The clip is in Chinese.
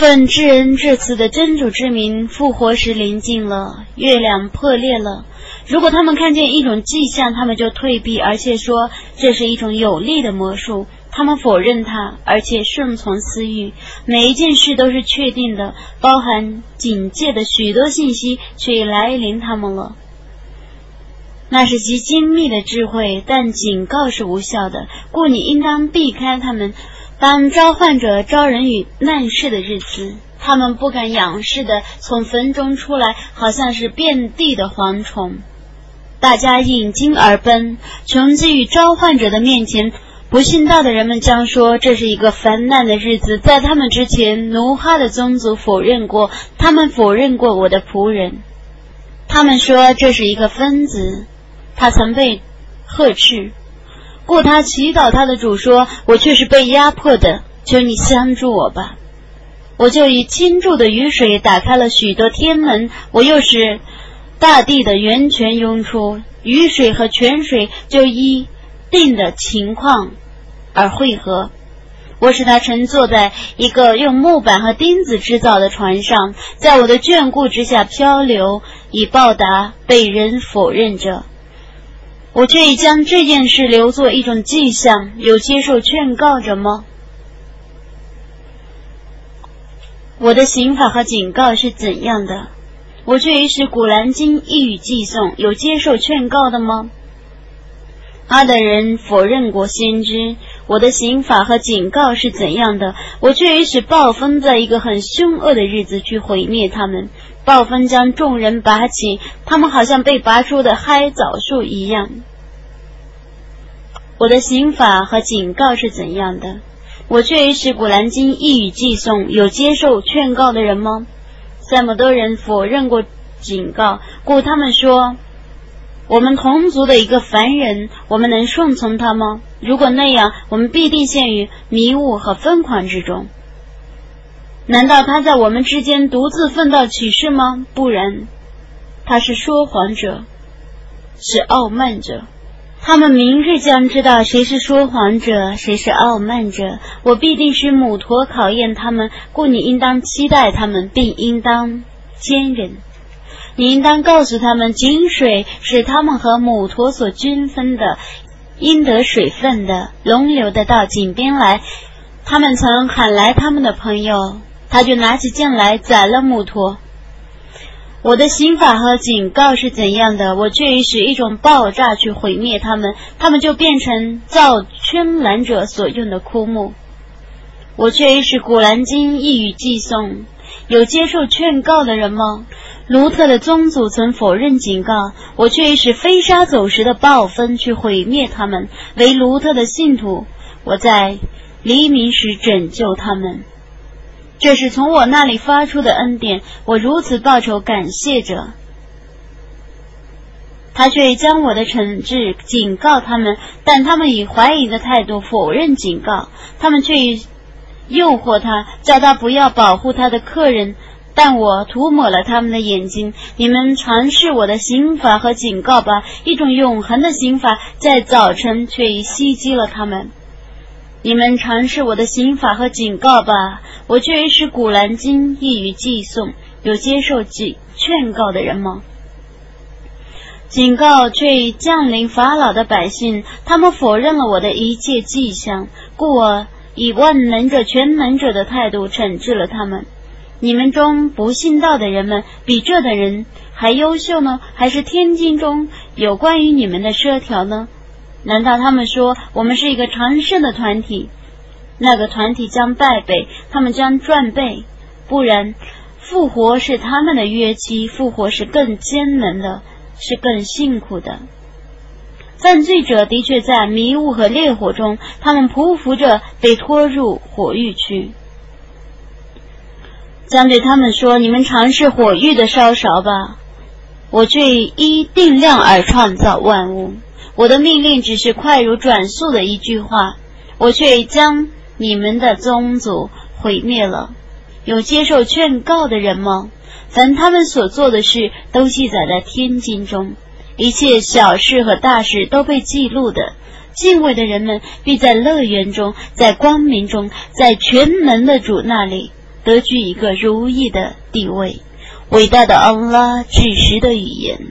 奉至恩至慈的真主之名，复活时临近了，月亮破裂了。如果他们看见一种迹象，他们就退避，而且说这是一种有力的魔术。他们否认它，而且顺从私欲。每一件事都是确定的，包含警戒的许多信息，却来临他们了。那是极精密的智慧，但警告是无效的，故你应当避开他们。当召唤者招人与难事的日子。他们不敢仰视的从坟中出来，好像是遍地的蝗虫。大家引颈而奔，穷极于召唤者的面前。不信道的人们将说这是一个烦难的日子。在他们之前，奴哈的宗族否认过，他们否认过我的仆人。他们说这是一个疯子，他曾被呵斥，故他祈祷他的主说：“我却是被压迫的，求你相助我吧。”我就以倾注的雨水打开了许多天门，我又是。大地的源泉涌出，雨水和泉水就依定的情况而汇合。我使他乘坐在一个用木板和钉子制造的船上，在我的眷顾之下漂流，以报答被人否认者。我却已将这件事留作一种迹象，有接受劝告者吗？我的刑法和警告是怎样的？我却于使古兰经一语寄送，有接受劝告的吗？阿的人否认过先知，我的刑法和警告是怎样的？我却于使暴风在一个很凶恶的日子去毁灭他们，暴风将众人拔起，他们好像被拔出的嗨枣树一样。我的刑法和警告是怎样的？我却于是古兰经一语寄送，有接受劝告的人吗？这么多人否认过警告，故他们说：“我们同族的一个凡人，我们能顺从他吗？如果那样，我们必定陷于迷雾和疯狂之中。难道他在我们之间独自奋斗启示吗？不然，他是说谎者，是傲慢者。他们明日将知道谁是说谎者，谁是傲慢者。我必定是母驼考验他们，故你应当期待他们，并应当坚忍。你应当告诉他们，井水是他们和母驼所均分的，应得水分的，龙流的到井边来。他们曾喊来他们的朋友，他就拿起剑来宰了母驼。我的刑法和警告是怎样的？我却使一种爆炸去毁灭他们，他们就变成造圈栏者所用的枯木。我却以使古兰经一语寄送，有接受劝告的人吗？卢特的宗祖曾否认警告，我却以使飞沙走石的暴风去毁灭他们。为卢特的信徒，我在黎明时拯救他们。这是从我那里发出的恩典，我如此报酬感谢者，他却将我的惩治警告他们，但他们以怀疑的态度否认警告，他们却诱惑他，叫他不要保护他的客人，但我涂抹了他们的眼睛。你们尝试我的刑法和警告吧，一种永恒的刑法，在早晨却已袭击了他们。你们尝试我的刑法和警告吧，我却是古兰经一语寄送，有接受警劝告的人吗？警告却已降临法老的百姓，他们否认了我的一切迹象，故我以万能者、全能者的态度惩治了他们。你们中不信道的人们，比这的人还优秀呢？还是天经中有关于你们的奢条呢？难道他们说我们是一个长胜的团体？那个团体将败北，他们将转背。不然，复活是他们的约期，复活是更艰难的，是更辛苦的。犯罪者的确在迷雾和烈火中，他们匍匐着被拖入火狱去。将对他们说：“你们尝试火狱的烧勺吧。”我却依定量而创造万物。我的命令只是快如转速的一句话，我却将你们的宗族毁灭了。有接受劝告的人吗？凡他们所做的事都记载在天经中，一切小事和大事都被记录的。敬畏的人们必在乐园中，在光明中，在全能的主那里。得居一个如意的地位。伟大的安拉巨石的语言。